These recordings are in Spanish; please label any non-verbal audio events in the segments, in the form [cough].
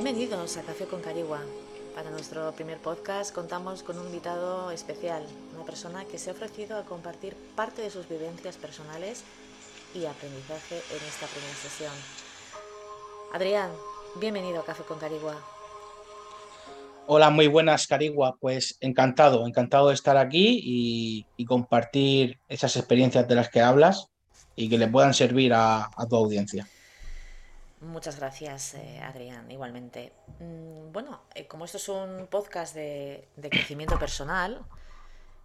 Bienvenidos a Café con Carigua. Para nuestro primer podcast contamos con un invitado especial, una persona que se ha ofrecido a compartir parte de sus vivencias personales y aprendizaje en esta primera sesión. Adrián, bienvenido a Café con Carigua. Hola, muy buenas, Carigua. Pues encantado, encantado de estar aquí y, compartir esas experiencias de las que hablas y que le puedan servir a tu audiencia. Muchas gracias, eh, Adrián, igualmente. Mm, bueno, eh, como esto es un podcast de, crecimiento personal,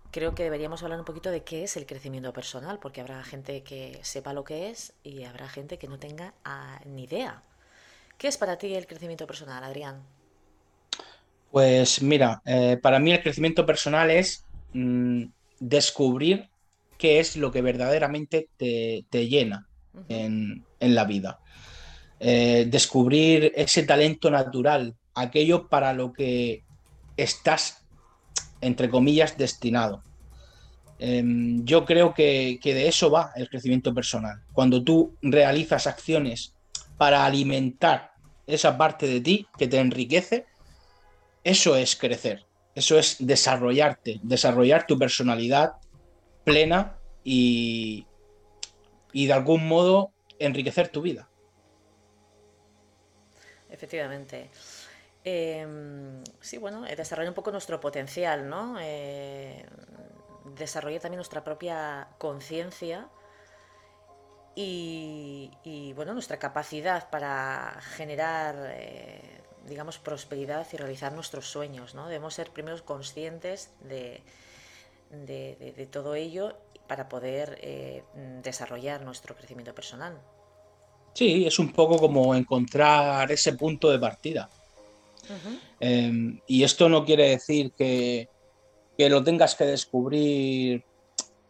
creo que deberíamos hablar un poquito de qué es el crecimiento personal, porque habrá gente que sepa lo que es y habrá gente que no tenga ah, ni idea. ¿Qué es para ti el crecimiento personal, Adrián? Pues mira, eh, para mí el crecimiento personal es mm, descubrir qué es lo que verdaderamente te, llena en, en la vida. Eh, descubrir ese talento natural, aquello para lo que estás, entre comillas, destinado. Em, yo creo que, de eso va el crecimiento personal. Cuando tú realizas acciones para alimentar esa parte de ti que te enriquece, eso es crecer, eso es desarrollarte, desarrollar tu personalidad plena y, y de algún modo enriquecer tu vida efectivamente. Em, sí, bueno, eh, desarrollar un poco nuestro potencial, ¿no? Eh, también nuestra propia conciencia y, bueno, nuestra capacidad para generar, eh, digamos, prosperidad y realizar nuestros sueños, ¿no? Debemos ser primero conscientes de, de, todo ello para poder desarrollar nuestro crecimiento personal. Sí, es un poco como encontrar ese punto de partida. Em, y esto no quiere decir que, lo tengas que descubrir.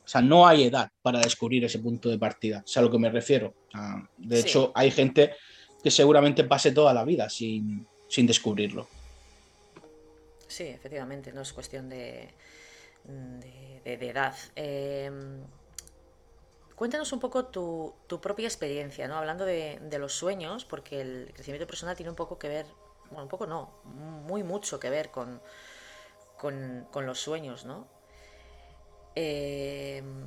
O sea, no hay edad para descubrir ese punto de partida. Es a lo que me refiero. de hecho, hay gente que seguramente pase toda la vida sin, descubrirlo. Sí, efectivamente, no es cuestión de, de, edad. Em, Cuéntanos un poco tu, propia experiencia, ¿no? Hablando de, los sueños, porque el crecimiento personal tiene un poco que ver, bueno, un poco no, muy mucho que ver con, con, los sueños, ¿no? Em,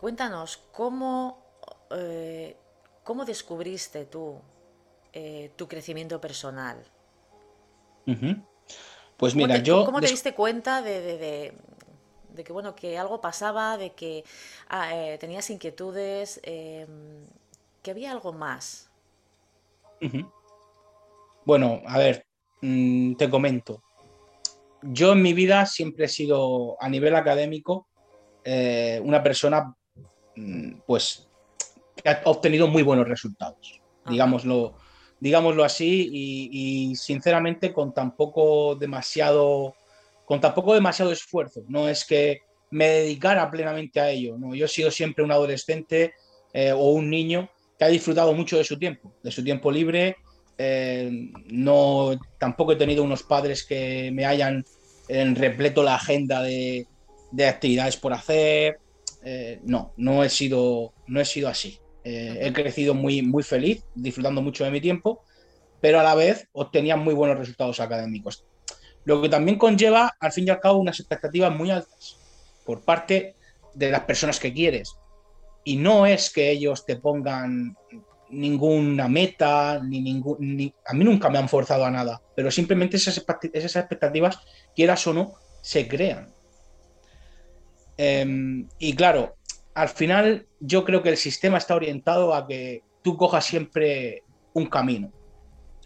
cuéntanos, ¿cómo, eh, ¿cómo descubriste tú eh, tu crecimiento personal? Pues mira, yo... ¿Cómo te diste cuenta de, de que bueno, que algo pasaba, de que ah, eh, tenías inquietudes, em, que había algo más. Bueno, a ver, mm, te comento. Yo en mi vida siempre he sido, a nivel académico, eh, una persona, mm, pues, que ha obtenido muy buenos resultados, digámoslo, digámoslo así, y, y, sinceramente con tampoco demasiado con tampoco demasiado esfuerzo. No es que me dedicara plenamente a ello. ¿no? Yo he sido siempre un adolescente eh, o un niño que ha disfrutado mucho de su tiempo, de su tiempo libre. Eh, no, tampoco he tenido unos padres que me hayan en repleto la agenda de, actividades por hacer. Eh, no, no he sido, no he sido así. he crecido muy, muy feliz, disfrutando mucho de mi tiempo, pero a la vez obtenía muy buenos resultados académicos. Lo que también conlleva, al fin y al cabo, unas expectativas muy altas por parte de las personas que quieres. Y no es que ellos te pongan ninguna meta, ni ningún. a mí nunca me han forzado a nada, pero simplemente esas, expectativas, quieras o no, se crean. Em, y claro, al final yo creo que el sistema está orientado a que tú cojas siempre un camino.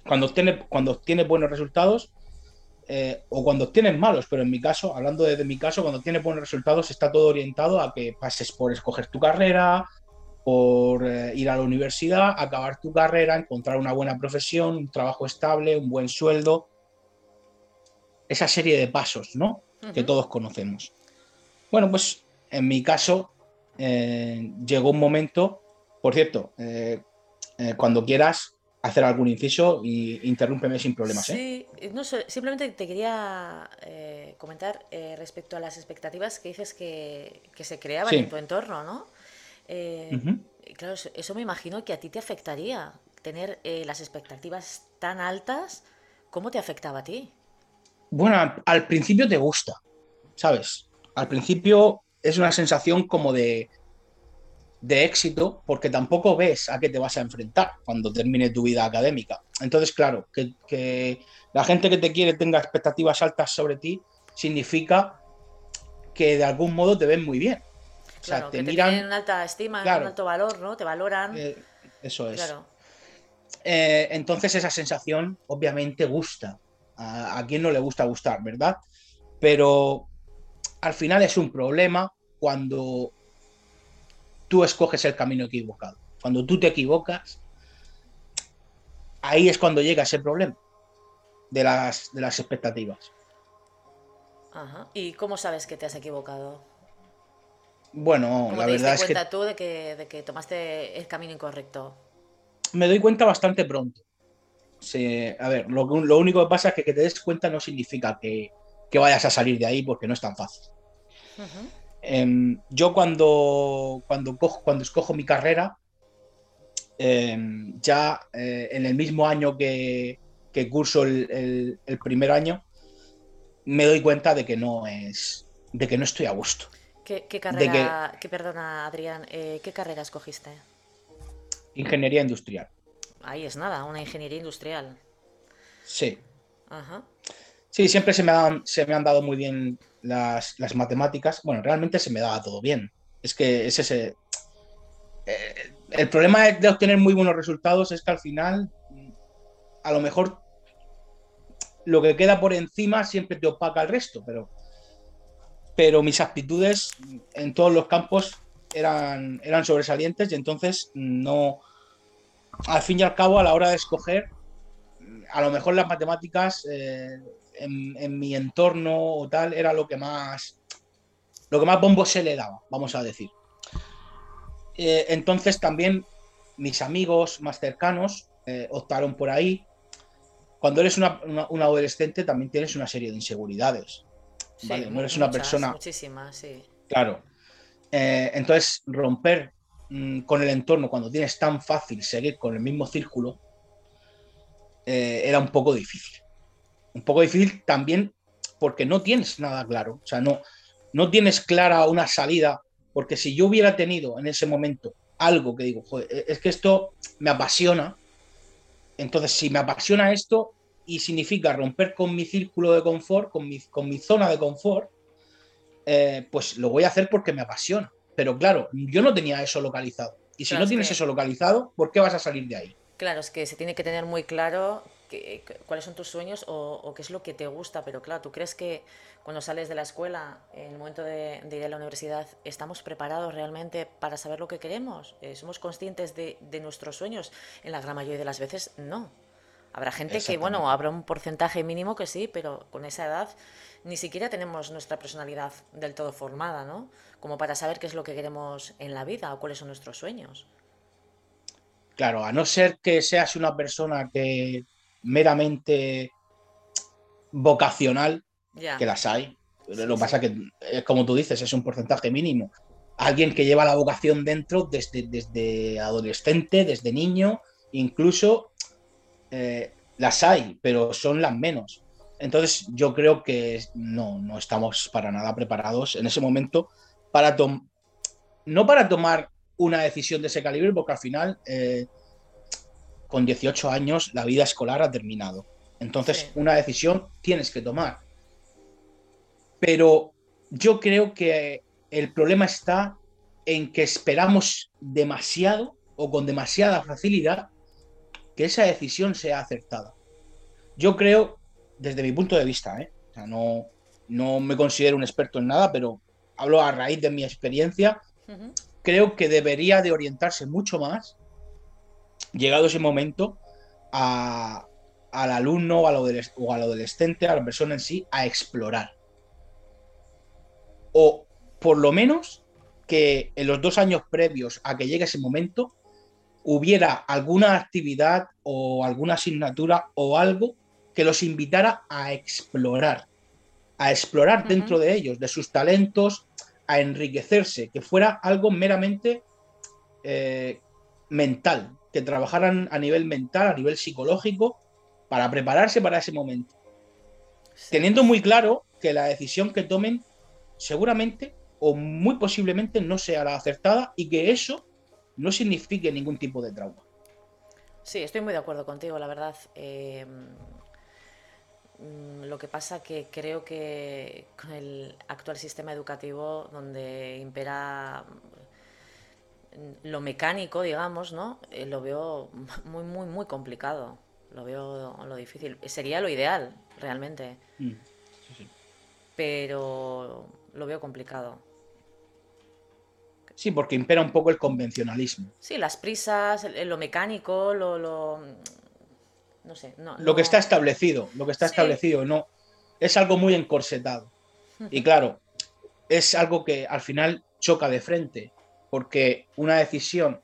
Cuando tienes cuando tiene buenos resultados, eh, o cuando tienes malos, pero en mi caso, hablando desde mi caso, cuando tienes buenos resultados, está todo orientado a que pases por escoger tu carrera, por eh, ir a la universidad, acabar tu carrera, encontrar una buena profesión, un trabajo estable, un buen sueldo. Esa serie de pasos, ¿no? Que todos conocemos. Bueno, pues en mi caso eh, llegó un momento, por cierto, cuando quieras, hacer algún inciso y interrúmpeme sin problemas. ¿eh? Sí, no, simplemente te quería eh, comentar eh, respecto a las expectativas que dices que, se creaban en tu entorno, ¿no? Claro, eso me imagino que a ti te afectaría tener las expectativas tan altas, ¿cómo te afectaba a ti? Bueno, al principio te gusta, ¿sabes? Al principio es una sensación como de, de éxito porque tampoco ves a qué te vas a enfrentar cuando termine tu vida académica. Entonces, claro, que, la gente que te quiere tenga expectativas altas sobre ti significa que de algún modo te ven muy bien. O sea, te miran. Te alta estima, un alto valor, ¿no? Te valoran. Eh, eso es. Eh, entonces, esa sensación obviamente gusta. A, a quien no le gusta gustar, ¿verdad? Pero al final es un problema cuando tú escoges el camino equivocado. Cuando tú te equivocas, ahí es cuando llega ese problema de las, de las expectativas. Ajá. ¿Y cómo sabes que te has equivocado? Bueno, la verdad es que... tú de que, de que tomaste el camino incorrecto? Me doy cuenta bastante pronto. a ver, lo, único que pasa es que que te des cuenta no significa que, vayas a salir de ahí porque no es tan fácil. Em, yo cuando, cuando, cojo, cuando escojo mi carrera, em, ya eh, en el mismo año que, curso el, primer año, me doy cuenta de que no es, de que no estoy a gusto. ¿Qué, carrera, perdona Adrián, eh, qué carrera escogiste? Ingeniería industrial. Ahí es nada, una ingeniería industrial. Sí. Sí, siempre se me, han, se me han dado muy bien las, matemáticas, bueno, realmente se me daba todo bien. Es que es ese... Eh, el problema de obtener muy buenos resultados es que al final, a lo mejor, lo que queda por encima siempre te opaca el resto, pero, pero mis aptitudes en todos los campos eran, eran sobresalientes y entonces no, al fin y al cabo, a la hora de escoger, a lo mejor las matemáticas eh, en, mi entorno o tal era lo que más lo que más bombo se le daba, vamos a decir. Eh, entonces también mis amigos más cercanos eh, optaron por ahí. Cuando eres una, adolescente también tienes una serie de inseguridades. No eres una persona. Muchísimas, sí. Claro. Eh, entonces, romper mm, con el entorno cuando tienes tan fácil seguir con el mismo círculo era un poco difícil un poco difícil también porque no tienes nada claro, o sea, no, no tienes clara una salida, porque si yo hubiera tenido en ese momento algo que digo, joder, e-, es que esto me apasiona, entonces si me apasiona esto y significa romper con mi círculo de confort, con mi, con mi zona de confort, eh, pues lo voy a hacer porque me apasiona. Pero claro, yo no tenía eso localizado. Y si no tienes eso localizado, ¿por qué vas a salir de ahí? Claro, es que se tiene que tener muy claro cuáles son tus sueños o, qué es lo que te gusta, pero claro, ¿tú crees que cuando sales de la escuela, en el momento de, ir a la universidad, estamos preparados realmente para saber lo que queremos? Eh, ¿Somos conscientes de, nuestros sueños? En la gran mayoría de las veces no. Habrá gente que, bueno, habrá un porcentaje mínimo que sí, pero con esa edad ni siquiera tenemos nuestra personalidad del todo formada, ¿no? Como para saber qué es lo que queremos en la vida o cuáles son nuestros sueños. Claro, a no ser que seas una persona que meramente vocacional, que las hay. Lo que pasa es que, como tú dices, es un porcentaje mínimo. Alguien que lleva la vocación dentro desde, desde adolescente, desde niño, incluso eh, las hay, pero son las menos. Entonces yo creo que no, no estamos para nada preparados en ese momento para tomar, no para tomar una decisión de ese calibre, porque al final eh, con 18 años la vida escolar ha terminado. Entonces, una decisión tienes que tomar. Pero yo creo que el problema está en que esperamos demasiado o con demasiada facilidad que esa decisión sea acertada. Yo creo, desde mi punto de vista, ¿eh? no, no me considero un experto en nada, pero hablo a raíz de mi experiencia, creo que debería de orientarse mucho más llegado ese momento, al alumno o al, adolescente, a la persona en sí, a explorar. O por lo menos que en los dos años previos a que llegue ese momento hubiera alguna actividad o alguna asignatura o algo que los invitara a explorar, a explorar dentro de ellos, de sus talentos, a enriquecerse, que fuera algo meramente eh, mental, que trabajaran a nivel mental, a nivel psicológico, para prepararse para ese momento. Teniendo muy claro que la decisión que tomen seguramente o muy posiblemente no sea la acertada y que eso no signifique ningún tipo de trauma. Sí, estoy muy de acuerdo contigo, la verdad. Eh, mm, lo que pasa que creo que con el actual sistema educativo donde impera lo mecánico, digamos, ¿no? Eh, lo veo muy, muy, muy complicado. Lo veo lo difícil. Sería lo ideal, realmente. Mm, Pero lo veo complicado. Sí, porque impera un poco el convencionalismo. Sí, las prisas, lo mecánico, lo, lo, no sé, no, lo que está establecido, lo que está establecido, no es algo muy encorsetado. [laughs] Y claro, es algo que al final choca de frente, porque una decisión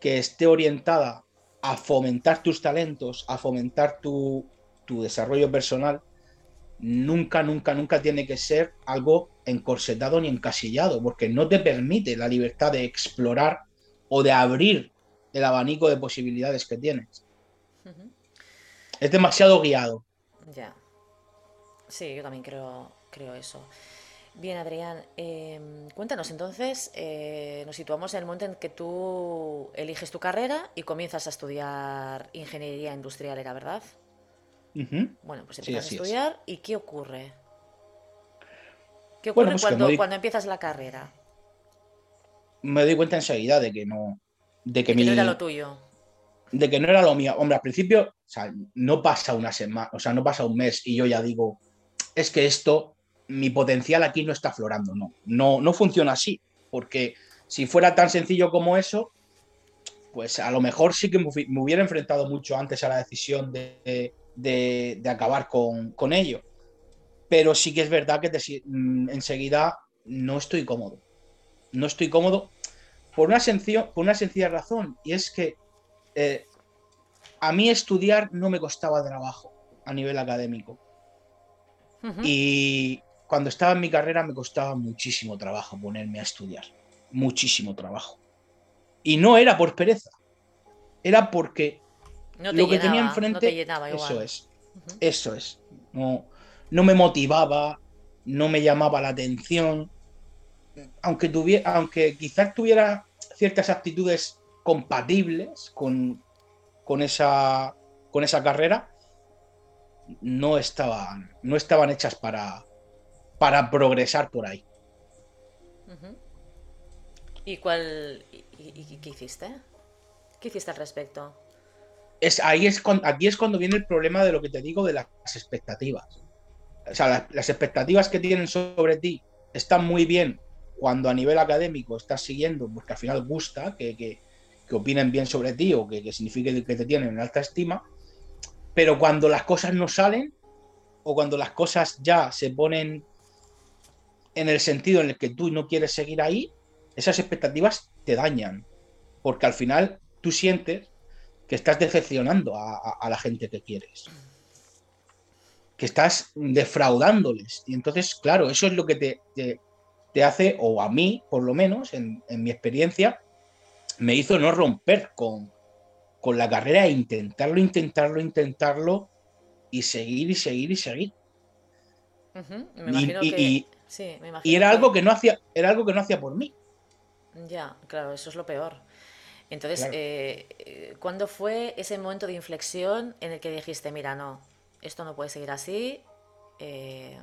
que esté orientada a fomentar tus talentos, a fomentar tu, tu desarrollo personal, nunca, nunca, nunca tiene que ser algo encorsetado ni encasillado, porque no te permite la libertad de explorar o de abrir el abanico de posibilidades que tienes. Es demasiado guiado. Ya. Sí, yo también creo, creo eso. Bien, Adrián, em, cuéntanos entonces, eh, nos situamos en el momento en que tú eliges tu carrera y comienzas a estudiar ingeniería industrial, ¿era verdad? Bueno, pues empiezas a estudiar y ¿qué ocurre? ¿Qué ocurre pues cuando, empiezas la carrera? Me doy cuenta enseguida de que no. De que, no era lo tuyo. De que no era lo mío. Hombre, al principio, o sea, no pasa una semana, o sea, no pasa un mes y yo ya digo, es que esto, mi potencial aquí no está aflorando. No, no, no funciona así. Porque si fuera tan sencillo como eso, pues a lo mejor sí que me hubiera enfrentado mucho antes a la decisión de, de, acabar con, ello. Pero sí que es verdad que mm, enseguida no estoy cómodo. No estoy cómodo por una, por una sencilla razón, y es que eh, a mí estudiar no me costaba trabajo a nivel académico. Y cuando estaba en mi carrera me costaba muchísimo trabajo ponerme a estudiar. Muchísimo trabajo. Y no era por pereza, era porque lo que tenía enfrente, eso es. Eso es. No, no me motivaba, no me llamaba la atención. Aunque, tuviera, aunque quizás tuviera ciertas actitudes compatibles con, con, esa, con esa carrera, no estaban, no estaban hechas para, para progresar por ahí. ¿Y cuál y, qué hiciste? ¿Qué hiciste al respecto? es, ahí es aquí es cuando viene el problema de lo que te digo de las expectativas. O sea, las, expectativas que tienen sobre ti están muy bien cuando a nivel académico estás siguiendo, porque al final gusta que, que, opinen bien sobre ti o que, que signifique que te tienen en alta estima, pero cuando las cosas no salen o cuando las cosas ya se ponen en el sentido en el que tú no quieres seguir ahí, esas expectativas te dañan, porque al final tú sientes que estás decepcionando a, la gente que quieres. Que estás defraudándoles. Y entonces, claro, eso es lo que te, te, hace, o a mí, por lo menos, en, mi experiencia, me hizo no romper con, con la carrera e intentarlo, intentarlo, intentarlo y seguir y seguir y seguir. y, y, era algo que no hacía, era algo que no hacía por mí. Ya, claro, eso es lo peor. Entonces, eh, eh, ¿cuándo fue ese momento de inflexión en el que dijiste, mira, no, esto no puede seguir así eh,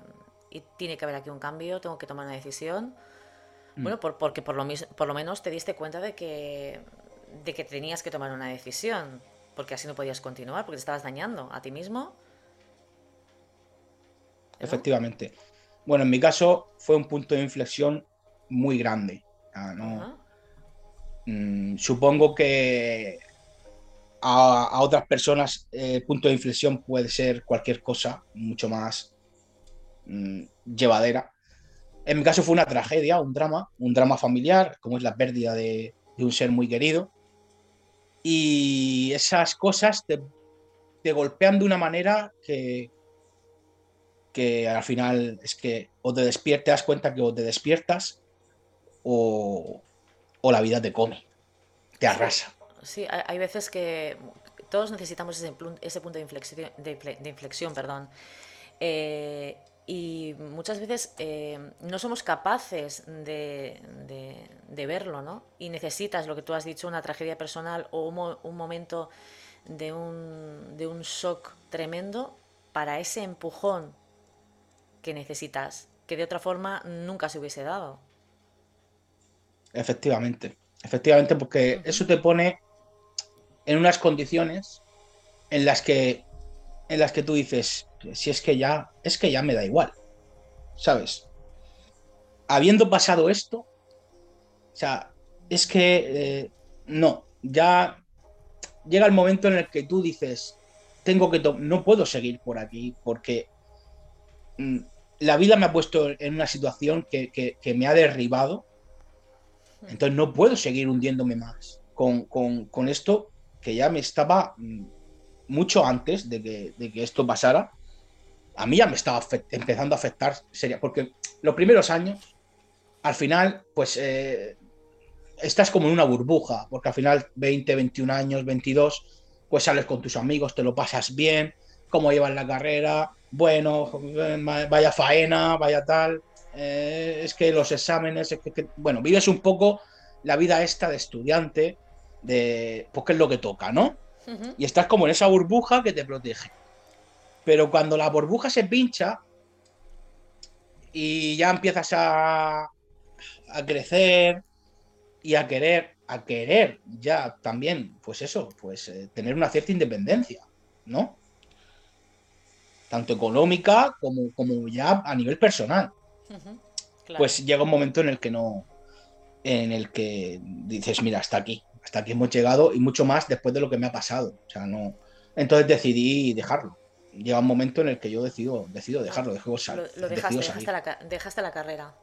y tiene que haber aquí un cambio, tengo que tomar una decisión? Mm. Bueno, porque por lo, por lo menos te diste cuenta de que, de que tenías que tomar una decisión, porque así no podías continuar, porque te estabas dañando a ti mismo. Efectivamente. Bueno, en mi caso fue un punto de inflexión muy grande. no, Mm, supongo que a, otras personas el punto de inflexión puede ser cualquier cosa mucho más mm, llevadera. En mi caso fue una tragedia, un drama, un drama familiar, como es la pérdida de, un ser muy querido. Y esas cosas te, te, golpean de una manera que, que al final es que o te despiertas, das cuenta que o te despiertas o, o la vida te come, te arrasa. Sí, hay veces que todos necesitamos ese, ese punto de inflexión, de, inflexión perdón. Eh, y muchas veces eh, no somos capaces de, de, verlo, ¿no? Y necesitas, lo que tú has dicho, una tragedia personal o un, un momento de un, de un shock tremendo para ese empujón que necesitas, que de otra forma nunca se hubiese dado. Efectivamente, efectivamente, porque eso te pone en unas condiciones en las que en las que tú dices, si es que ya es que ya me da igual. ¿Sabes? Habiendo pasado esto, o sea, es que eh, no, ya llega el momento en el que tú dices, tengo que no puedo seguir por aquí porque mm, la vida me ha puesto en una situación que, que me ha derribado entonces no puedo seguir hundiéndome más con, esto que ya me estaba mm, mucho antes de que, esto pasara. A mí ya me estaba empezando a afectar seria, porque los primeros años, al final, pues eh, estás como en una burbuja, porque al final 20, 21 años, 22, pues sales con tus amigos, te lo pasas bien, cómo llevas la carrera, bueno, vaya faena, vaya tal, eh, es que los exámenes, es que, bueno, vives un poco la vida esta de estudiante, de, pues qué es lo que toca, ¿no? Y estás como en esa burbuja que te protege. Pero cuando la burbuja se pincha y ya empiezas a, a crecer y a querer, a querer ya también, pues eso, pues eh, tener una cierta independencia, ¿no? Tanto económica como, como ya a nivel personal. Pues llega un momento en el que no, en el que dices, mira, hasta aquí, hasta aquí hemos llegado y mucho más después de lo que me ha pasado. O sea, no. Entonces decidí dejarlo. Llega un momento en el que yo decido, decido dejarlo, dejo sal, lo, dejaste, dejaste, la, carrera.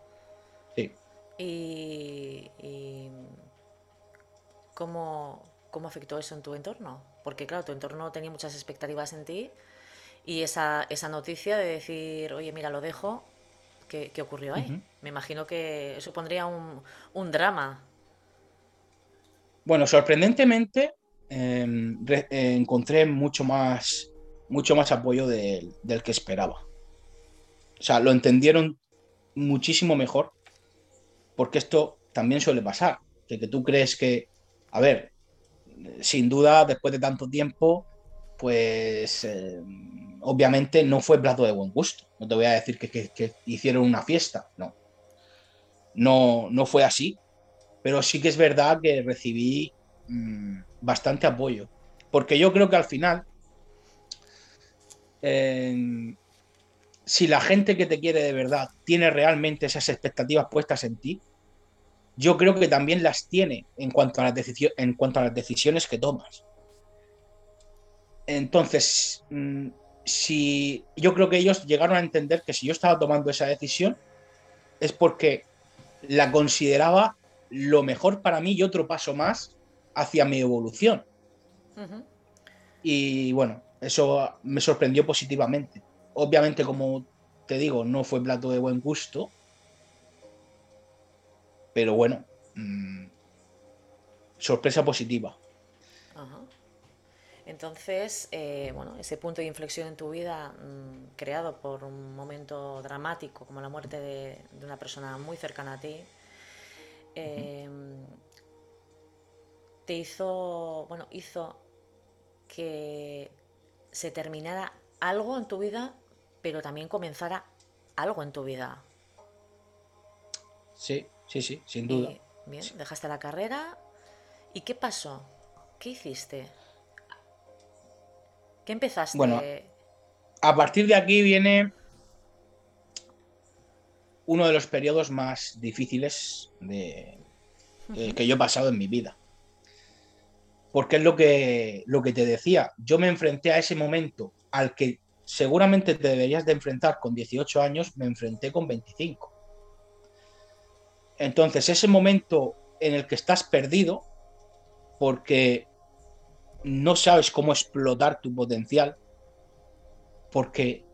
Sí. Y, ¿cómo, ¿cómo afectó eso en tu entorno? Porque claro, tu entorno tenía muchas expectativas en ti y esa, esa noticia de decir, oye, mira, lo dejo, ¿Qué, ocurrió ahí? Me imagino que supondría un, un drama. Bueno, sorprendentemente em, eh, encontré mucho más, mucho más apoyo del que esperaba. O sea, lo entendieron muchísimo mejor, porque esto también suele pasar, que, que tú crees que, a ver, sin duda, después de tanto tiempo, pues em, obviamente no fue plato de buen gusto. No te voy a decir que, hicieron una fiesta, no. no. No fue así, pero sí que es verdad que recibí mm, bastante apoyo. Porque yo creo que al final, si la gente que te quiere de verdad tiene realmente esas expectativas puestas en ti, yo creo que también las tiene en cuanto a las, en cuanto a las decisiones que tomas. Entonces, mm, si yo creo que ellos llegaron a entender que si yo estaba tomando esa decisión es porque la consideraba lo mejor para mí y otro paso más hacia mi evolución. Y bueno, eso me sorprendió positivamente. Obviamente, como te digo, no fue plato de buen gusto, pero bueno, mm, sorpresa positiva. Entonces, eh, bueno, ese punto de inflexión en tu vida, mm, creado por un momento dramático como la muerte de, una persona muy cercana a ti, em, te hizo, bueno, hizo que se terminara algo en tu vida, pero también comenzara algo en tu vida. Sí, sí, sí, sin duda. bien, dejaste la carrera. ¿Y qué pasó? ¿Qué hiciste? ¿Qué empezaste? Bueno, a partir de aquí viene uno de los periodos más difíciles de, eh, que yo he pasado en mi vida. Porque es lo que, lo que te decía, yo me enfrenté a ese momento al que seguramente te deberías de enfrentar con 18 años, me enfrenté con 25. Entonces, ese momento en el que estás perdido, porque no sabes cómo explotar tu potencial porque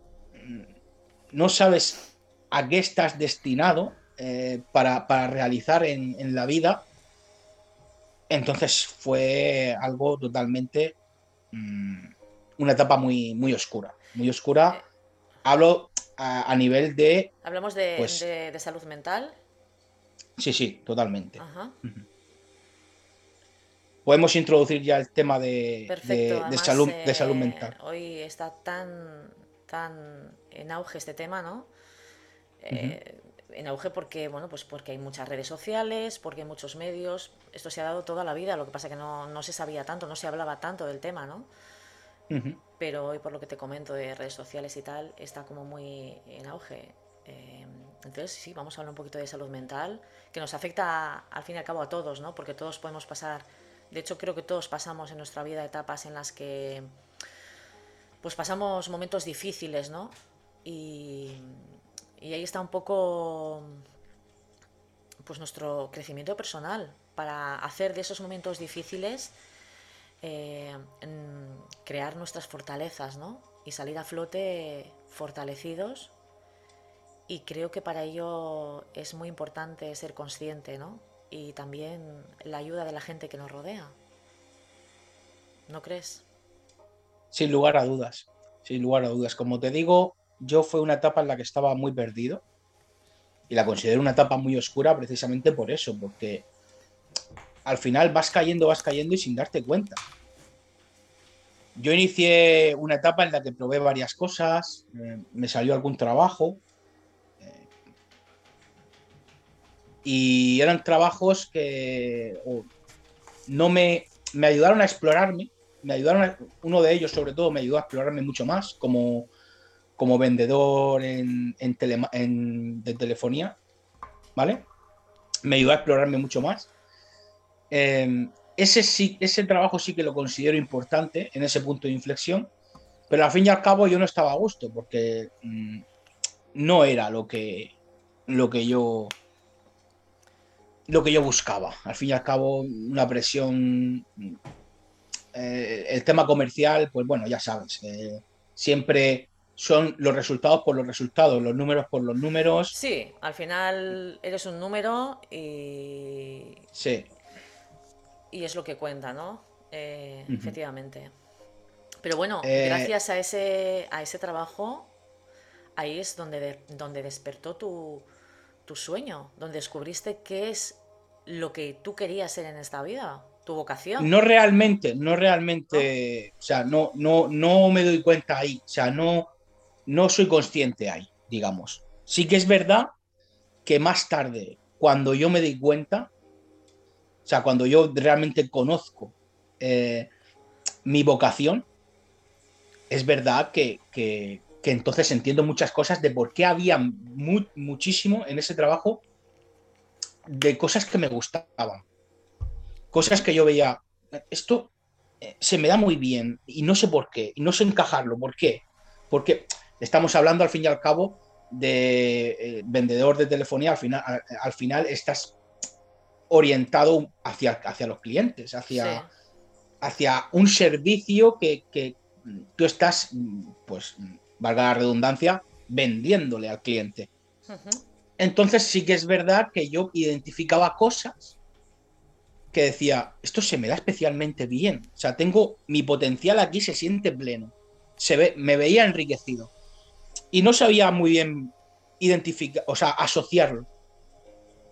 no sabes a qué estás destinado eh, para, realizar en, la vida. Entonces fue algo totalmente mm, una etapa muy, muy oscura. Muy oscura. Eh. Hablo a, nivel de. Hablamos de, pues de, salud mental. Sí, sí, totalmente. Podemos introducir ya el tema de, salud, de salud eh, mental. Hoy está tan, tan en auge este tema, ¿no? Eh, en auge porque, bueno, pues porque hay muchas redes sociales, porque hay muchos medios. Esto se ha dado toda la vida, lo que pasa es que no, se sabía tanto, no se hablaba tanto del tema, ¿no? Pero hoy, por lo que te comento de redes sociales y tal, está como muy en auge. Eh, entonces, sí, vamos a hablar un poquito de salud mental, que nos afecta al fin y al cabo a todos, ¿no? Porque todos podemos pasar, de hecho creo que todos pasamos en nuestra vida etapas en las que pues pasamos momentos difíciles, ¿no? Y, ahí está un poco pues nuestro crecimiento personal para hacer de esos momentos difíciles eh, crear nuestras fortalezas ¿no? y salir a flote fortalecidos y creo que para ello es muy importante ser consciente ¿no? Y también la ayuda de la gente que nos rodea ¿no crees? Sin lugar a dudas sin lugar a dudas como te digo yo fue una etapa en la que estaba muy perdido y la considero una etapa muy oscura precisamente por eso, porque al final vas cayendo, vas cayendo y sin darte cuenta. Yo inicié una etapa en la que probé varias cosas, eh, me salió algún trabajo y eran trabajos que no me, me ayudaron a explorarme, me ayudaron, uno de ellos sobre todo me ayudó a explorarme mucho más como como vendedor en, de telefonía, ¿vale? Me ayudó a explorarme mucho más. Em, ese, sí, ese trabajo sí que lo considero importante en ese punto de inflexión, pero al fin y al cabo yo no estaba a gusto porque mm, no era lo que, lo que yo lo que yo buscaba. Al fin y al cabo, una presión. Eh, el tema comercial, pues bueno, ya sabes. Eh, siempre son los resultados por los resultados, los números por los números. Sí, al final eres un número y. Sí. Y es lo que cuenta, ¿no? Eh, efectivamente. Pero bueno, gracias a ese, a ese trabajo, ahí es donde, donde despertó tu, tu sueño, donde descubriste qué es lo que tú querías ser en esta vida, tu vocación. No realmente, no realmente, o sea, no, no, no me doy cuenta ahí, o sea, no, no soy consciente ahí, digamos. Sí que es verdad que más tarde, cuando yo me di cuenta, o sea, cuando yo realmente conozco eh, mi vocación, es verdad que, entonces entiendo muchas cosas de por qué había muchísimo en ese trabajo de cosas que me gustaban. Cosas que yo veía, esto eh, se me da muy bien y no sé por qué, y no sé encajarlo. ¿Por qué? Porque Estamos hablando al fin y al cabo de eh, vendedor de telefonía, al final, al, final estás orientado hacia, hacia los clientes, hacia, hacia un servicio que, tú estás, pues, valga la redundancia, vendiéndole al cliente. Entonces sí que es verdad que yo identificaba cosas que decía, esto se me da especialmente bien. O sea, tengo mi potencial aquí se siente pleno. Se ve, me veía enriquecido y no sabía muy bien identificar, o sea, asociarlo.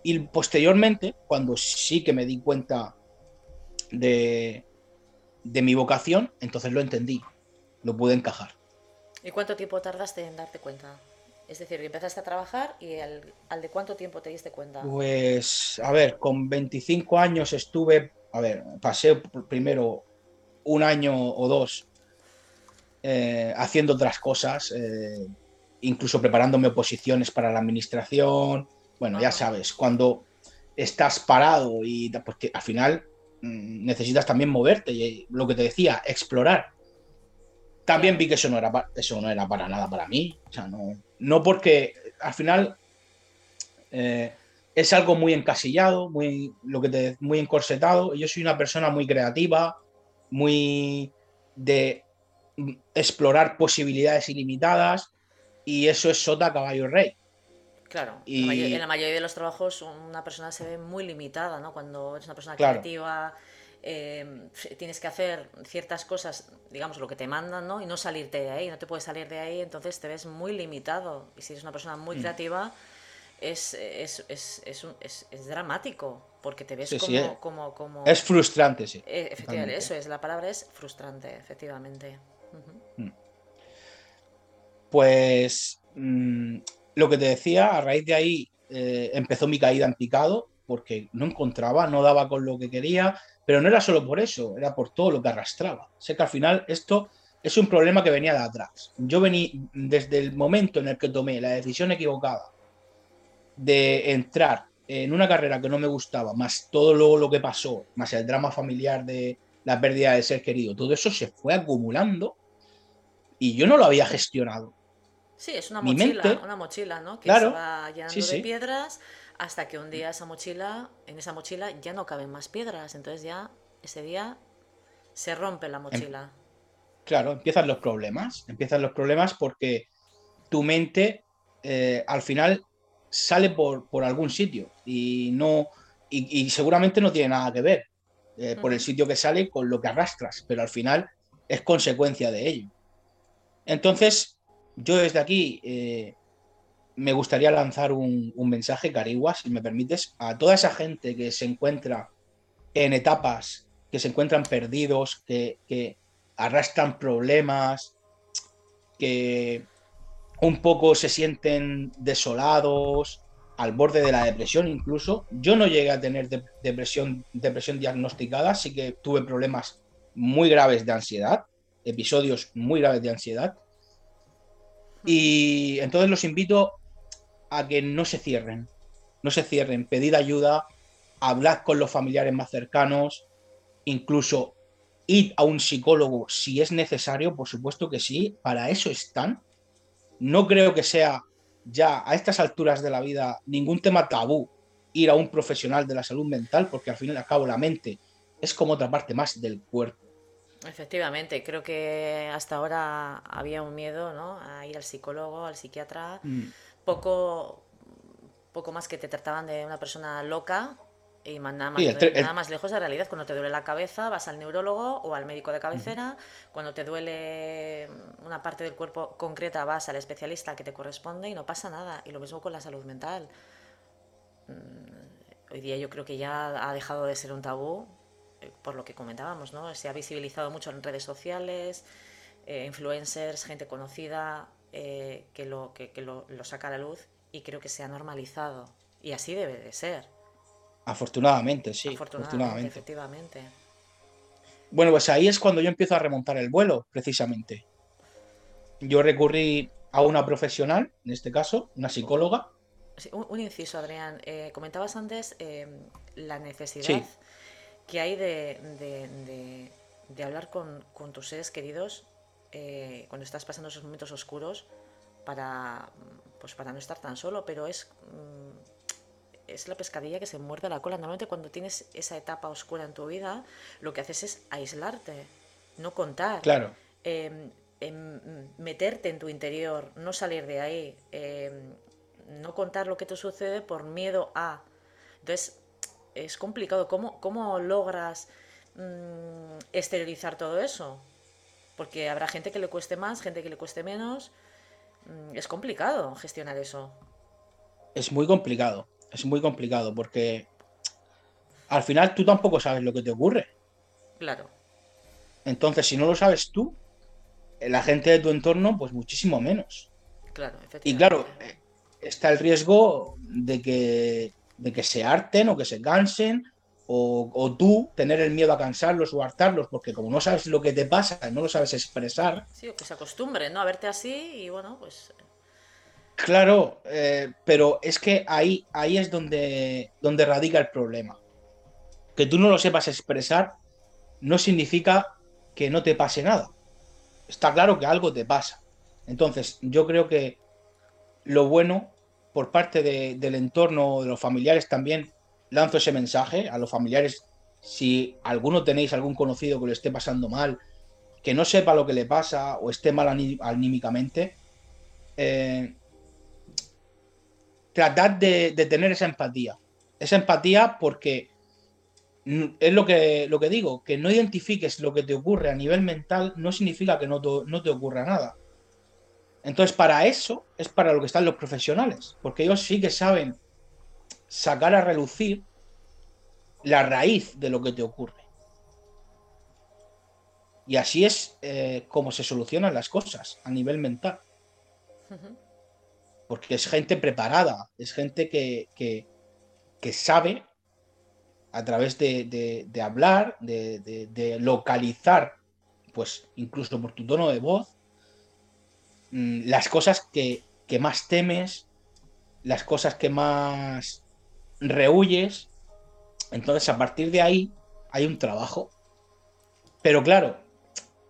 Y posteriormente, cuando sí que me di cuenta de, de mi vocación, entonces lo entendí, lo pude encajar. ¿Y cuánto tiempo tardaste en darte cuenta? Es decir, empezaste a trabajar y al, de cuánto tiempo te diste cuenta? Pues, a ver, con 25 años estuve, a ver, pasé primero un año o dos eh, haciendo otras cosas, eh, incluso preparándome oposiciones para la administración. Bueno, ya sabes, cuando estás parado y porque al final mm, necesitas también moverte y lo que te decía, explorar. También vi que eso no era, eso no era para nada para mí. O sea, no, no porque al final eh, es algo muy encasillado, muy, lo que te, muy encorsetado. Yo soy una persona muy creativa, muy de explorar posibilidades ilimitadas y eso es sota, caballo, rey. Claro, en la mayoría de los trabajos una persona se ve muy limitada, ¿no? Cuando es una persona creativa, eh, tienes que hacer ciertas cosas, digamos, lo que te mandan, ¿no? Y no salirte de ahí, no te puedes salir de ahí, entonces te ves muy limitado. Y si eres una persona muy mm. creativa, es, es, es, es, dramático, porque te ves como, como, Es frustrante, sí. Eh, efectivamente, eso es, la palabra es frustrante, efectivamente. Mm. Pues mm, lo que te decía, a raíz de ahí eh, empezó mi caída en picado, porque no encontraba, no daba con lo que quería, pero no era solo por eso, era por todo lo que arrastraba. Sé que al final esto es un problema que venía de atrás. Yo vení desde el momento en el que tomé la decisión equivocada de entrar en una carrera que no me gustaba, más todo luego lo que pasó, más el drama familiar de la pérdida de ser querido, todo eso se fue acumulando y yo no lo había gestionado. Sí, es una mochila, una mochila, ¿no? Que se va llenando de piedras hasta que un día esa mochila, en esa mochila ya no caben más piedras, entonces ya ese día se rompe la em, mochila. Claro, empiezan los problemas, empiezan los problemas porque tu mente eh, al final sale por, por, algún sitio y no y, seguramente no tiene nada que ver eh, por el sitio que sale con lo que arrastras, pero al final es consecuencia de ello. Entonces, yo desde aquí eh, me gustaría lanzar un, mensaje, Carigua, si me permites, a toda esa gente que se encuentra en etapas, que se encuentran perdidos, que, arrastran problemas, que un poco se sienten desolados, al borde de la depresión incluso. Yo no llegué a tener depresión, depresión diagnosticada, sí que tuve problemas muy graves de ansiedad, episodios muy graves de ansiedad. Y entonces los invito a que no se cierren, no se cierren, pedid ayuda, hablad con los familiares más cercanos, incluso id a un psicólogo si es necesario, por supuesto que sí, para eso están. No creo que sea ya a estas alturas de la vida ningún tema tabú ir a un profesional de la salud mental, porque al fin y al cabo la mente es como otra parte más del cuerpo. Efectivamente, creo que hasta ahora había un miedo ¿no? a ir al psicólogo, al psiquiatra. Mm poco, poco más que te trataban de una persona loca y nada más, nada más lejos de la realidad. Cuando te duele la cabeza, vas al neurólogo o al médico de cabecera. Cuando te duele una parte del cuerpo concreta, vas al especialista que te corresponde y no pasa nada. Y lo mismo con la salud mental. Mm, hoy día yo creo que ya ha dejado de ser un tabú, eh, por lo que comentábamos, ¿no? Se ha visibilizado mucho en redes sociales, eh, influencers, gente conocida, eh, que, lo, que, lo, saca a la luz y creo que se ha normalizado. Y así debe de ser. Afortunadamente, sí. Afortunadamente, efectivamente. Bueno, pues ahí es cuando yo empiezo a remontar el vuelo, precisamente. Yo recurrí a una profesional, en este caso, una psicóloga. un, inciso, Adrián. Eh, comentabas antes em, la necesidad que hay de, de, hablar con, con, tus seres queridos eh, cuando estás pasando esos momentos oscuros para, pues para no estar tan solo, pero es, mm, es la pescadilla que se muerde la cola. Normalmente cuando tienes esa etapa oscura en tu vida, lo que haces es aislarte, no contar. Claro. Em, em, meterte en tu interior, no salir de ahí, em, no contar lo que te sucede por miedo a. Entonces, es complicado. ¿Cómo, cómo logras mm, exteriorizar todo eso? Porque habrá gente que le cueste más, gente que le cueste menos. Mm, es complicado gestionar eso. Es muy complicado, es muy complicado porque al final tú tampoco sabes lo que te ocurre. Claro. Entonces, si no lo sabes tú, la gente de tu entorno, pues muchísimo menos. Claro, efectivamente. Y claro, eh, está el riesgo de que, de que se harten o que se cansen o, tú tener el miedo a cansarlos o hartarlos, porque como no sabes lo que te pasa, no lo sabes expresar. Sí, o que se acostumbren, ¿no? A verte así y bueno, pues. Claro, eh, pero es que ahí, ahí es donde, donde radica el problema. Que tú no lo sepas expresar no significa que no te pase nada. Está claro que algo te pasa. Entonces, yo creo que lo bueno por parte del entorno, de los familiares también, lanzo ese mensaje a los familiares. Si alguno tenéis algún conocido que le esté pasando mal, que no sepa lo que le pasa o esté mal anímicamente, eh, tratad de, tener esa empatía. Esa empatía porque es lo que, lo que digo, que no identifiques lo que te ocurre a nivel mental no significa que no te, no te ocurra nada. Entonces, para eso es para lo que están los profesionales, porque ellos sí que saben sacar a relucir la raíz de lo que te ocurre. Y así es eh, como se solucionan las cosas a nivel mental. Porque es gente preparada, es gente que, que, sabe a través de, hablar, de, localizar, pues incluso por tu tono de voz, mm, las cosas que, que más temes, las cosas que más rehuyes. Entonces, a partir de ahí, hay un trabajo. Pero claro,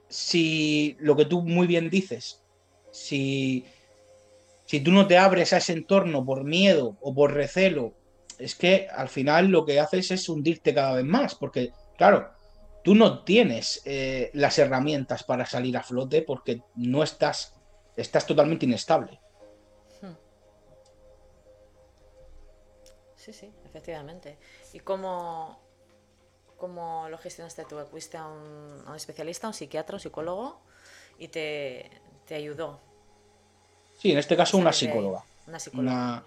si lo que tú muy bien dices, si, si tú no te abres a ese entorno por miedo o por recelo, es que al final lo que haces es hundirte cada vez más, porque claro, tú no tienes eh, las herramientas para salir a flote porque no estás, estás totalmente inestable. Sí, sí, efectivamente. ¿Y cómo, ¿Cómo lo gestionaste tú? ¿Fuiste a un, especialista, a un psiquiatra, un psicólogo y te, ayudó? Sí, en este caso una psicóloga. Una psicóloga.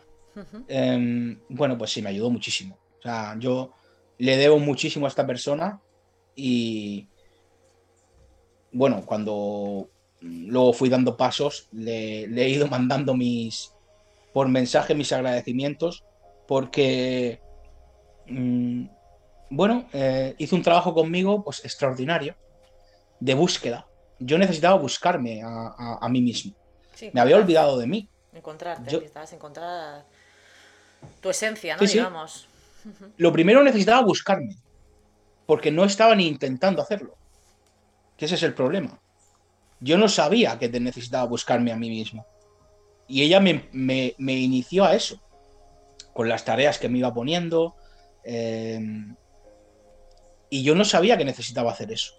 Em, bueno, pues sí, me ayudó muchísimo. O sea, yo le debo muchísimo a esta persona y bueno, cuando luego fui dando pasos, le, he ido [laughs] mandando mis por mensaje mis agradecimientos porque mm, bueno, eh, hizo un trabajo conmigo pues extraordinario, de búsqueda. Yo necesitaba buscarme a, mí mismo. Me había olvidado de mí. Encontrarte, necesitabas encontrar tu esencia, ¿no? Digamos. Lo primero necesitaba buscarme, porque no estaba ni intentando hacerlo. Que ese es el problema. Yo no sabía que necesitaba buscarme a mí mismo. Y ella me, me inició a eso, con las tareas que me iba poniendo, eh, y yo no sabía que necesitaba hacer eso.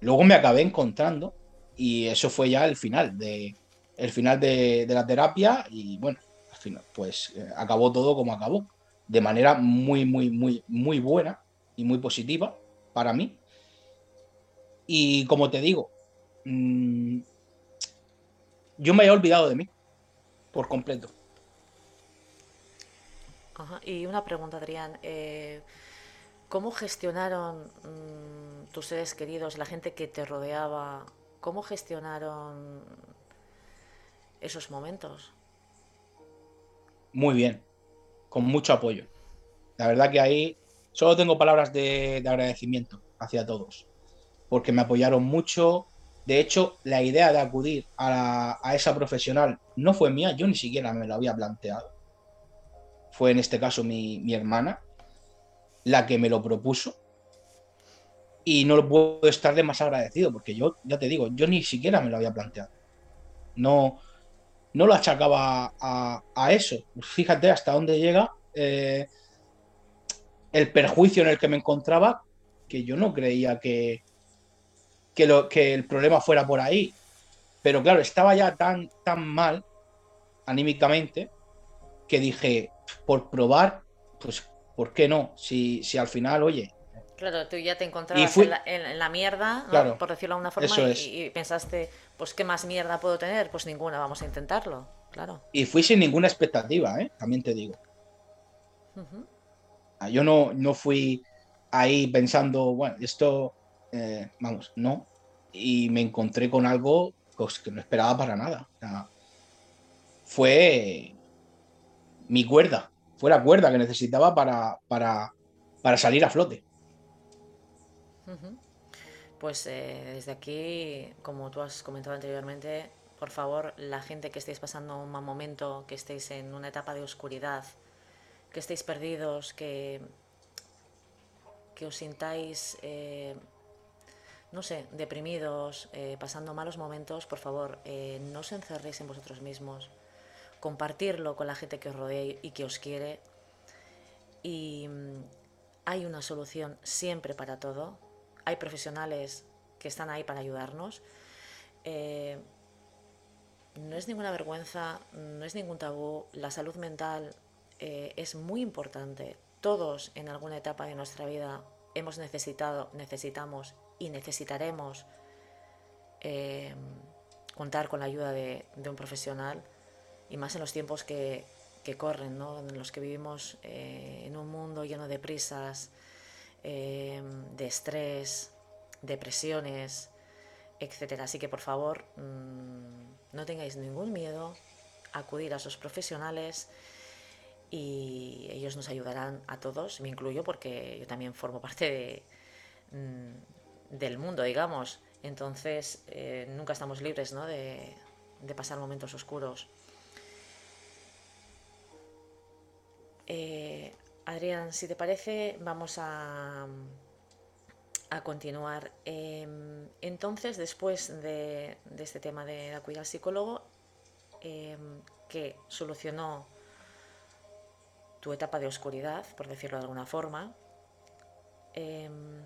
Luego me acabé encontrando y eso fue ya el final de, el final de, la terapia y bueno, al final, pues eh, acabó todo como acabó, de manera muy, muy, muy, muy buena y muy positiva para mí. Y como te digo, mm, yo me he olvidado de mí por completo. Y una pregunta, Adrián. Eh, ¿Cómo gestionaron mm, tus seres queridos, la gente que te rodeaba? ¿Cómo gestionaron esos momentos? Muy bien, con mucho apoyo. La verdad que ahí solo tengo palabras de, agradecimiento hacia todos, porque me apoyaron mucho. De hecho, la idea de acudir a, esa profesional no fue mía, yo ni siquiera me lo había planteado. Fue en este caso mi hermana, la que me lo propuso. Y no lo puedo estar de más agradecido, porque yo, ya te digo, yo ni siquiera me lo había planteado. No, no lo achacaba a, eso. Fíjate hasta dónde llega eh, el perjuicio en el que me encontraba, que yo no creía que, que, lo, que el problema fuera por ahí. Pero claro, estaba ya tan, tan mal anímicamente que dije, por probar, pues ¿por qué no? Si, si al final, oye. Claro, tú ya te encontrabas en, la, mierda, por decirlo de una forma, y, pensaste, pues ¿qué más mierda puedo tener? Pues ninguna, vamos a intentarlo, claro. Y fui sin ninguna expectativa, ¿eh? también te digo. Ah, yo no, no fui ahí pensando, bueno, esto, eh, vamos, no. Y me encontré con algo pues, que no esperaba para nada. fue mi cuerda, fue la cuerda que necesitaba para, para, salir a flote. Pues eh, desde aquí, como tú has comentado anteriormente, por favor, la gente que estéis pasando un mal momento, que estéis en una etapa de oscuridad, que estéis perdidos, que, que os sintáis, eh, no sé, deprimidos, eh, pasando malos momentos, por favor, no os encerréis en vosotros mismos compartirlo con la gente que os rodea y que os quiere. Y mm, hay una solución siempre para todo. Hay profesionales que están ahí para ayudarnos. Eh, no es ninguna vergüenza, no es ningún tabú. La salud mental eh, es muy importante todos en alguna etapa de nuestra vida hemos necesitado, necesitamos y necesitaremos eh, contar con la ayuda de, un profesional y más en los tiempos que, corren, ¿no? en los que vivimos eh, en un mundo lleno de prisas, eh, de estrés, depresiones, etc. Así que por favor mm, no tengáis ningún miedo, acudir a sus profesionales y ellos nos ayudarán a todos, me incluyo porque yo también formo parte mm, del mundo, digamos. Entonces, eh, nunca estamos libres de, pasar momentos oscuros. Eh, Adrián, si te parece, vamos a, a continuar. Em, entonces, después de, este tema de acudir al psicólogo, em, que solucionó tu etapa de oscuridad, por decirlo de alguna forma, em,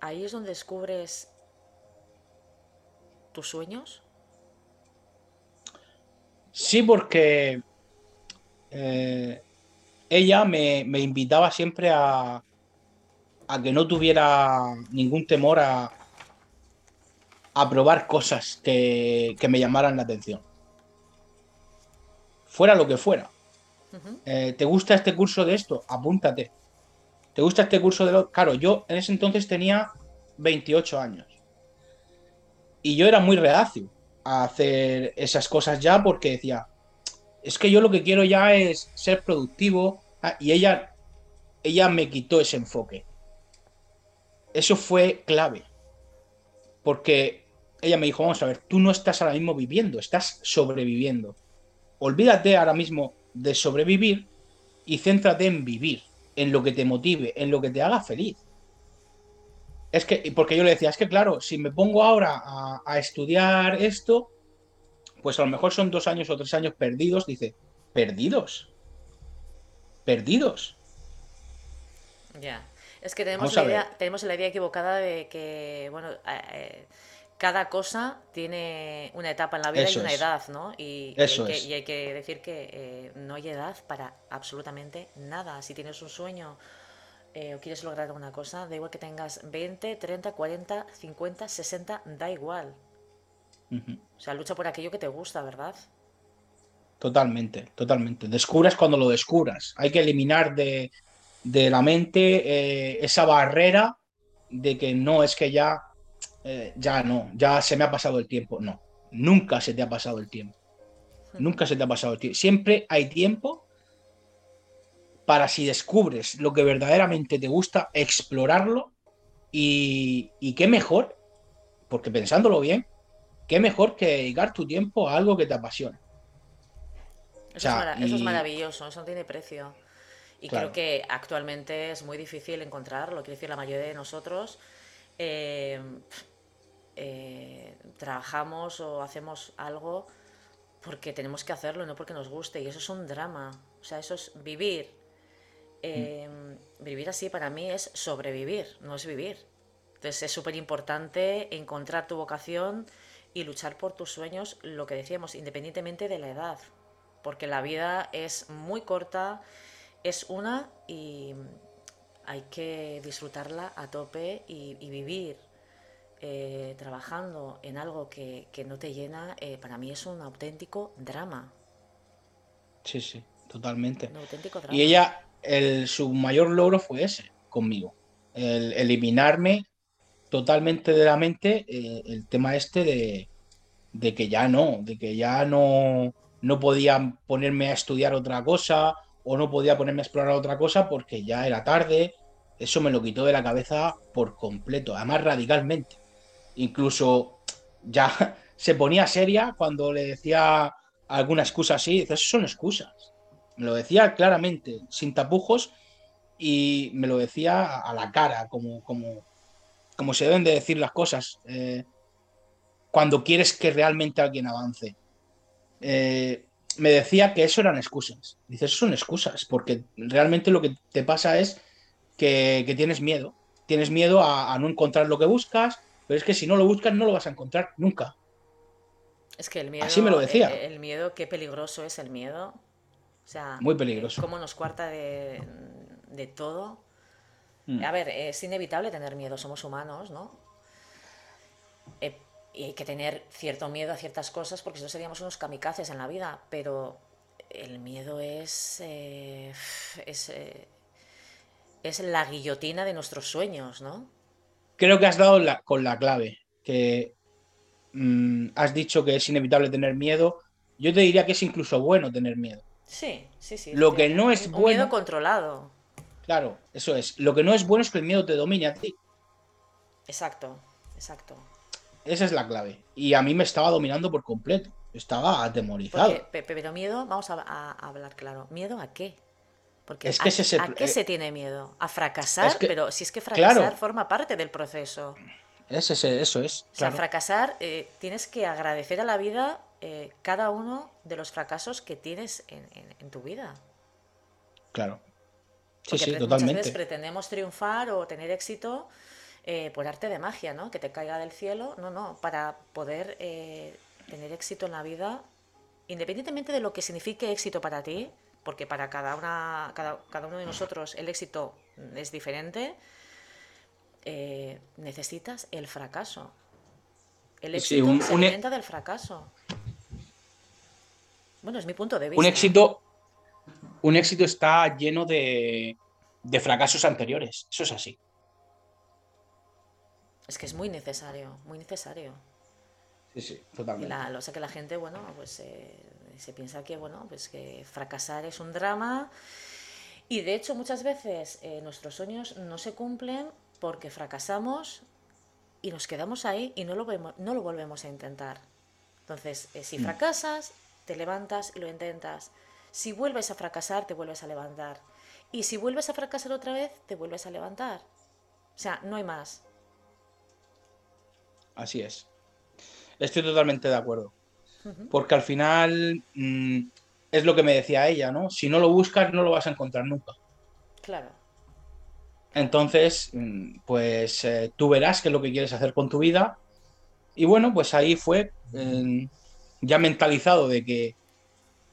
ahí es donde descubres tus sueños? Sí, porque eh, ella me, invitaba siempre a, a, que no tuviera ningún temor a, a probar cosas que, me llamaran la atención. Fuera lo que fuera. Eh, ¿Te gusta este curso de esto? Apúntate. ¿Te gusta este curso de lo...? Claro, yo en ese entonces tenía 28 años. Y yo era muy reacio a hacer esas cosas ya porque decía, es que yo lo que quiero ya es ser productivo. Ah, y ella, ella me quitó ese enfoque. Eso fue clave. Porque ella me dijo, vamos a ver, tú no estás ahora mismo viviendo, estás sobreviviendo. Olvídate ahora mismo de sobrevivir y céntrate en vivir, en lo que te motive, en lo que te haga feliz. Es que, porque yo le decía, es que claro, si me pongo ahora a, estudiar esto, pues a lo mejor son dos años o tres años perdidos. Dice, ¿perdidos? ¿Perdidos? Ya. Es que tenemos la, idea, tenemos la idea equivocada de que, bueno, eh, cada cosa tiene una etapa en la vida y una edad, ¿no? Y, Eso y, hay que, decir que eh, no hay edad para absolutamente nada. Si tienes un sueño eh, o quieres lograr alguna cosa, da igual que tengas 20, 30, 40, 50, 60, da igual. O sea, lucha por aquello que te gusta, ¿verdad? Totalmente, totalmente. Descubras cuando lo descubras. Hay que eliminar de, la mente eh, esa barrera de que no es que ya, eh, ya no, ya se me ha pasado el tiempo. No, nunca se te ha pasado el tiempo. Nunca se te ha pasado el tiempo. Siempre hay tiempo para si descubres lo que verdaderamente te gusta, explorarlo y, qué mejor, porque pensándolo bien, qué mejor que dedicar tu tiempo a algo que te apasiona. Eso, es, maravilloso, eso no tiene precio. Y creo que actualmente es muy difícil encontrarlo, quiero decir, la mayoría de nosotros eh, eh, trabajamos o hacemos algo porque tenemos que hacerlo, no porque nos guste, y eso es un drama. O sea, eso es vivir Em, vivir así para mí es sobrevivir, no es vivir. Entonces es súper importante encontrar tu vocación y luchar por tus sueños, lo que decíamos, independientemente de la edad, porque la vida es muy corta, es una y hay que disfrutarla a tope y, vivir eh, trabajando en algo que, no te llena, eh, para mí es un auténtico drama. Sí, sí, totalmente. Y ella, su mayor logro fue ese conmigo, el eliminarme totalmente de la mente eh, el tema este de, que ya no, de que ya no, no podía ponerme a estudiar otra cosa o no podía ponerme a explorar otra cosa porque ya era tarde. Eso me lo quitó de la cabeza por completo, además radicalmente. Incluso ya [laughs] se ponía seria cuando le decía alguna excusa así, dice, son excusas. Me lo decía claramente, sin tapujos, y me lo decía a la cara, como, como, como se deben de decir las cosas, eh, cuando quieres que realmente alguien avance. Eh, me decía que eso eran excusas. Dices, eso son excusas, porque realmente lo que te pasa es que, tienes miedo. Tienes miedo a, no encontrar lo que buscas, pero es que si no lo buscas no lo vas a encontrar nunca. Es que el miedo. Así me lo decía. el miedo, qué peligroso es el miedo O sea, Muy peligroso. Cómo nos cuarta de, de todo. Mm. A ver, es inevitable tener miedo, somos humanos, ¿no? Eh, y hay que tener cierto miedo a ciertas cosas porque si no seríamos unos kamikazes en la vida, pero el miedo es, eh, es, eh, es la guillotina de nuestros sueños, ¿no? Creo que has dado la- con la clave, que mm, has dicho que es inevitable tener miedo. Yo te diría que es incluso bueno tener miedo. Sí, sí, sí. Lo que no es un bueno- miedo controlado. Claro, eso es. Lo que no es bueno es que el miedo te domine a ti. Exacto, exacto. Esa es la clave. Y a mí me estaba dominando por completo. Estaba atemorizado. Porque, pero miedo, vamos a, hablar claro. ¿Miedo a qué? Porque Es a, que ese es el ¿a pr- qué eh, se tiene miedo? ¿A fracasar? Es que- pero si es que fracasar claro. forma parte del proceso. Ese es- eso es. O sea, claro. fracasar, eh, tienes que agradecer a la vida eh, cada uno de los fracasos que tienes en, en- en tu vida. Claro. Sí, Porque sí, pre- muchas veces totalmente. pretendemos triunfar o tener éxito eh, por arte de magia, ¿no? Que te caiga del cielo. No, no, para poder eh, tener éxito en la vida, independientemente de lo que signifique éxito para ti, porque para cada, una, cada, cada uno de nosotros el éxito es diferente, eh, necesitas el fracaso. El Sí, éxito un- se un e- alimenta del fracaso. Bueno, es mi punto de vista. Un éxito, un éxito está lleno de, de fracasos anteriores. Eso es así. Es que es muy necesario, muy necesario. Sí, sí, Y totalmente. la, lo sé que la gente, bueno, pues eh, se piensa que, bueno, pues que fracasar es un drama. Y de hecho, muchas veces eh, nuestros sueños no se cumplen porque fracasamos y nos quedamos ahí y no lo, vemos- no lo volvemos a intentar. Entonces, eh, si Mm. fracasas, te levantas y lo intentas. Si vuelves a fracasar, te vuelves a levantar. Y si vuelves a fracasar otra vez, te vuelves a levantar. O sea, no hay más. Así es. Estoy totalmente de acuerdo. Porque al final mm, es lo que me decía ella, ¿no? Si no lo buscas, no lo vas a encontrar nunca. Claro. Entonces, mm, pues eh, tú verás qué es lo que quieres hacer con tu vida. Y bueno, pues ahí fue eh, ya mentalizado de que,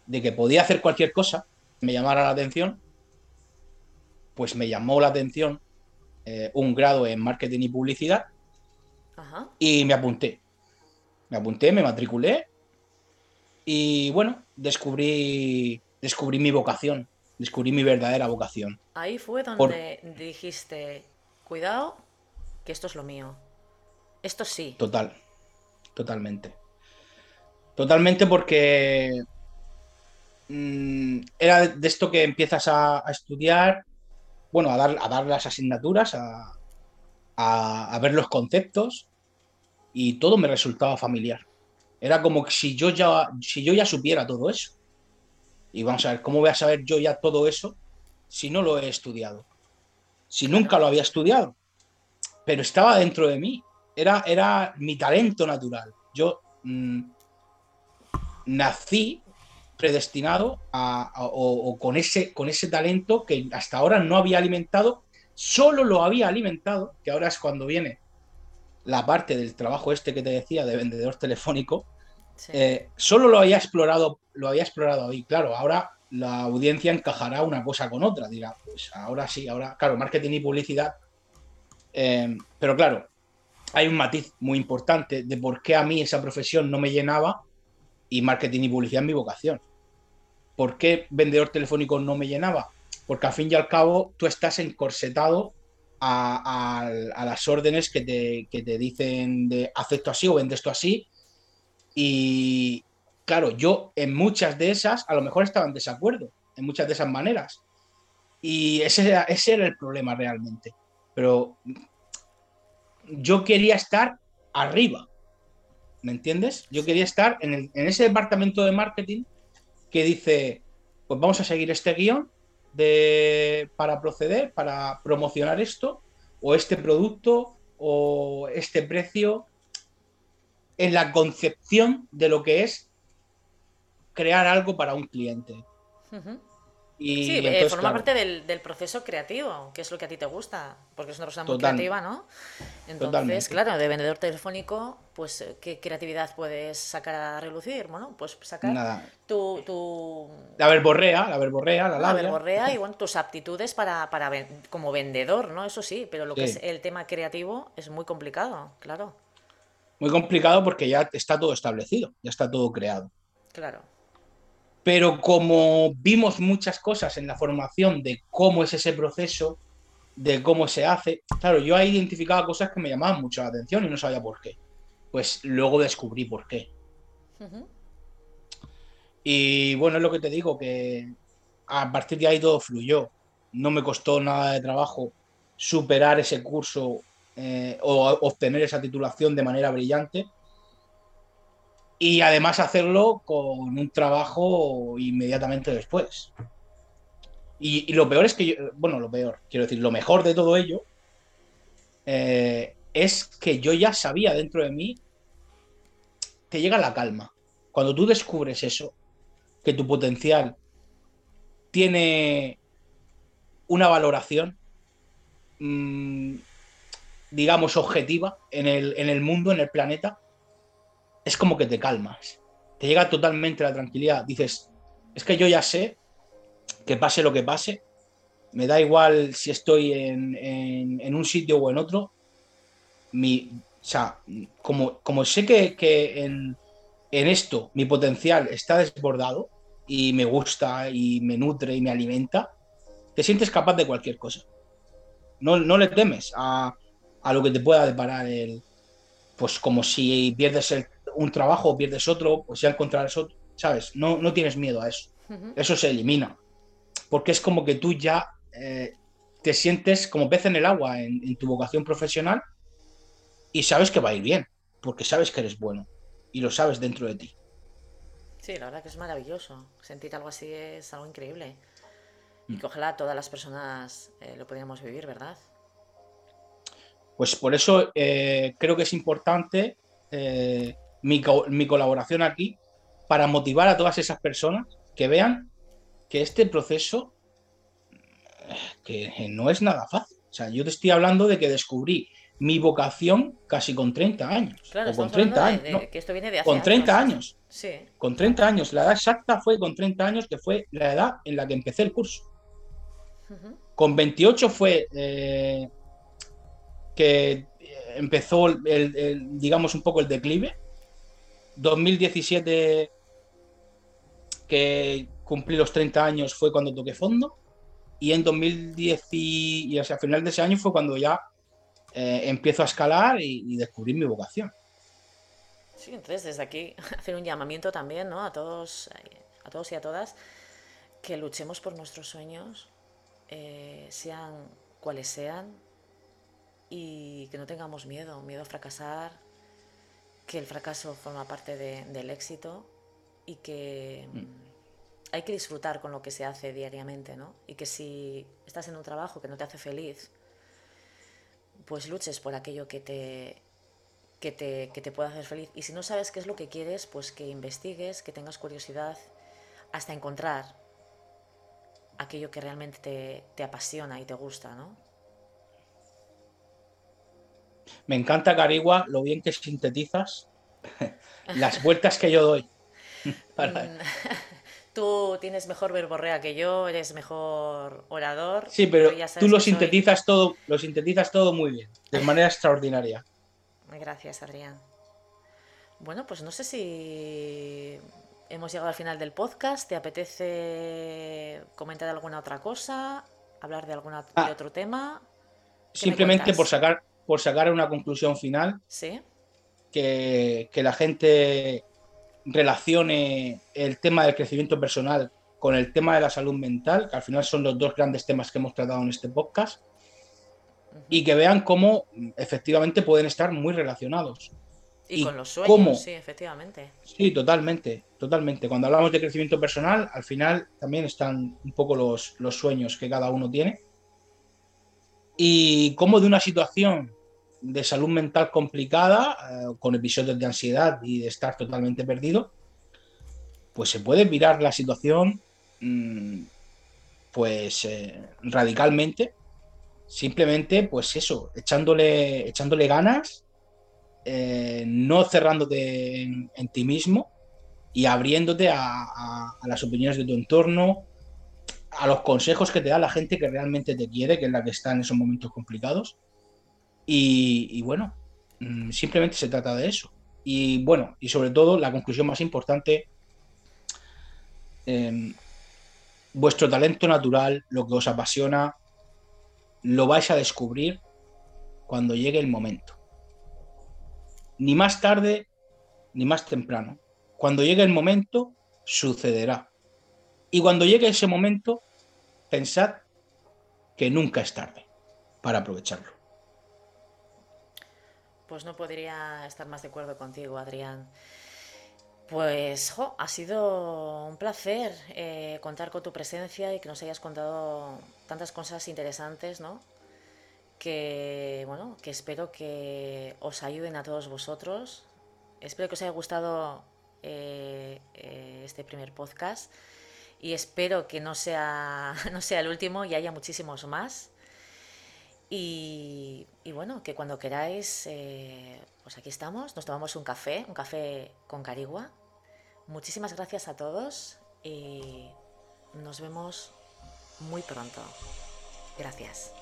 de que podía hacer cualquier cosa, me llamara la atención. Pues me llamó la atención eh, un grado en marketing y publicidad Ajá. y me apunté. Me apunté, me matriculé y bueno, descubrí, descubrí mi vocación, descubrí mi verdadera vocación. Ahí fue Por- donde dijiste, cuidado, que esto es lo mío. Esto sí. Total, totalmente. Totalmente porque mm, era de esto que empiezas a, estudiar, bueno, a dar, a dar las asignaturas, a, a- ver los conceptos y todo me resultaba familiar. Era como si yo ya, si yo ya supiera todo eso. Y vamos a ver, ¿cómo voy a saber yo ya todo eso si no lo he estudiado? Si nunca lo había estudiado. Pero estaba dentro de mí. Era, era mi talento natural. Yo mm, nací predestinado a- a- o, o con, ese, con ese talento que hasta ahora no había alimentado, solo lo había alimentado, que ahora es cuando viene la parte del trabajo este que te decía de vendedor telefónico, Sí. eh, solo lo había explorado, lo había explorado ahí. Claro, ahora la audiencia encajará una cosa con otra. Dirá, pues ahora sí, ahora, claro, marketing y publicidad. eh, pero claro, hay un matiz muy importante de por qué a mí esa profesión no me llenaba y marketing y publicidad es mi vocación. ¿Por qué vendedor telefónico no me llenaba? Porque al fin y al cabo tú estás encorsetado a, las órdenes que te, que te dicen de haz esto así o vende esto así. Y claro, yo en muchas de esas a lo mejor estaba en desacuerdo, en muchas de esas maneras. Y ese era, ese era el problema realmente. Pero yo quería estar arriba, ¿me entiendes? Yo quería estar en, en ese departamento de marketing que dice, pues vamos a seguir este guion de, para proceder, para promocionar esto, o este producto, o este precio, en la concepción de lo que es crear algo para un cliente. Y Sí, eh, forma claro, parte del, del proceso creativo, que es lo que a ti te gusta, porque es una persona muy total, creativa, ¿no? Entonces, totalmente. claro, de vendedor telefónico, pues, eh, ¿qué creatividad puedes sacar a relucir? Bueno, pues sacar Nada. tu, tu La verborrea, la verborrea, la labia. verborrea y [laughs] bueno, tus aptitudes para, para ven- como vendedor, ¿no? Eso sí, pero lo que es el tema creativo es muy complicado, claro, Muy complicado porque ya está todo establecido, ya está todo creado. claro. Pero como vimos muchas cosas en la formación de cómo es ese proceso, de cómo se hace, claro, yo ahí identificaba cosas que me llamaban mucho la atención y no sabía por qué. Pues luego descubrí por qué. Y bueno, es lo que te digo, que a partir de ahí todo fluyó. No me costó nada de trabajo superar ese curso eh, o obtener esa titulación de manera brillante. Y además hacerlo con un trabajo inmediatamente después. Y, lo peor es que yo, bueno, lo peor, quiero decir, lo mejor de todo ello eh, es que yo ya sabía dentro de mí que llega la calma. Cuando tú descubres eso, que tu potencial tiene una valoración, mmm, digamos, objetiva en el, en el, mundo, en el planeta, es como que te calmas. Te llega totalmente la tranquilidad. Dices, es que yo ya sé que pase lo que pase, me da igual si estoy en, en, un sitio o en otro. Mi, o sea, como, como sé que, que en, en esto mi potencial está desbordado y me gusta y me nutre y me alimenta, te sientes capaz de cualquier cosa. No, no le temes a, a, lo que te pueda deparar el, pues como si pierdes el, un trabajo pierdes otro, pues ya encontrarás otro, ¿sabes? No, no tienes miedo a eso. Uh -huh. Eso se elimina. Porque es como que tú ya eh, te sientes como pez en el agua en, en tu vocación profesional y sabes que va a ir bien, porque sabes que eres bueno y lo sabes dentro de ti. Sí, la verdad que es maravilloso. Sentir algo así es algo increíble. Y que ojalá todas las personas eh, lo pudiéramos vivir, ¿verdad? Pues por eso eh, creo que es importante eh, mi, co mi, colaboración aquí para motivar a todas esas personas que vean que este proceso que no es nada fácil. O sea, yo te estoy hablando de que descubrí mi vocación casi con 30 años. Claro, o con 30 años. De, de, no, que esto viene de hace con 30 años. años. Sí. Con 30 años. La edad exacta fue con 30 años, que fue la edad en la que empecé el curso. Uh -huh. Con 28 fue eh, que empezó, el, el, el, digamos, un poco el declive. 2017, que cumplí los 30 años, fue cuando toqué fondo. Y en 2010 y, hacia final de ese año fue cuando ya eh, empiezo a escalar y, y, descubrir mi vocación. Sí, entonces desde aquí [laughs] hacer un llamamiento también ¿no? a, todos, a todos y a todas que luchemos por nuestros sueños, eh, sean cuales sean, y que no tengamos miedo, miedo a fracasar, que el fracaso forma parte de, del éxito y que mm. hay que disfrutar con lo que se hace diariamente, ¿no? Y que si estás en un trabajo que no te hace feliz, pues luches por aquello que te, que te, que te pueda hacer feliz. Y si no sabes qué es lo que quieres, pues que investigues, que tengas curiosidad hasta encontrar aquello que realmente te, te apasiona y te gusta, ¿no? Me encanta, Carigua, lo bien que sintetizas [laughs] las vueltas que yo doy. [laughs] Para... [laughs] Tú tienes mejor verborrea que yo, eres mejor orador. Sí, pero tú lo sintetizas soy... todo, lo sintetizas todo muy bien, de manera extraordinaria. Gracias, Adrián. Bueno, pues no sé si hemos llegado al final del podcast. ¿Te apetece comentar alguna otra cosa? ¿Hablar de algún ah, de otro tema? Simplemente por sacar, por sacar una conclusión final. Sí. Que, que la gente relacione el tema del crecimiento personal con el tema de la salud mental, que al final son los dos grandes temas que hemos tratado en este podcast, uh -huh. y que vean cómo efectivamente pueden estar muy relacionados. Y, y con los sueños, cómo, sí, efectivamente. Sí, totalmente, totalmente. Cuando hablamos de crecimiento personal, al final también están un poco los, los sueños que cada uno tiene. Y cómo de una situación de salud mental complicada, eh, con episodios de ansiedad y de estar totalmente perdido, pues se puede mirar la situación mmm, pues eh, radicalmente, simplemente pues eso, echándole, echándole ganas, eh, no cerrándote en, ti mismo y abriéndote a, las opiniones de tu entorno, a los consejos que te da la gente que realmente te quiere, que es la que está en esos momentos complicados. Y, bueno, mm, simplemente se trata de eso. Y bueno, y sobre todo la conclusión más importante, em, vuestro talento natural, lo que os apasiona, lo vais a descubrir cuando llegue el momento. Ni más tarde ni más temprano. Cuando llegue el momento, sucederá. Y cuando llegue ese momento, pensad que nunca es tarde para aprovecharlo. Pues no podría estar más de acuerdo contigo, Adrián. Pues ha sido un placer eh, contar con tu presencia y que nos hayas contado tantas cosas interesantes, ¿no? Que bueno, que espero que os ayuden a todos vosotros. Espero que os haya gustado eh, eh, este primer podcast y espero que no sea, [laughs] no sea el último y haya muchísimos más. Y, bueno, que cuando queráis, pues aquí estamos, nos tomamos un café, un café con carigua Muchísimas gracias a todos y nos vemos muy pronto. Gracias.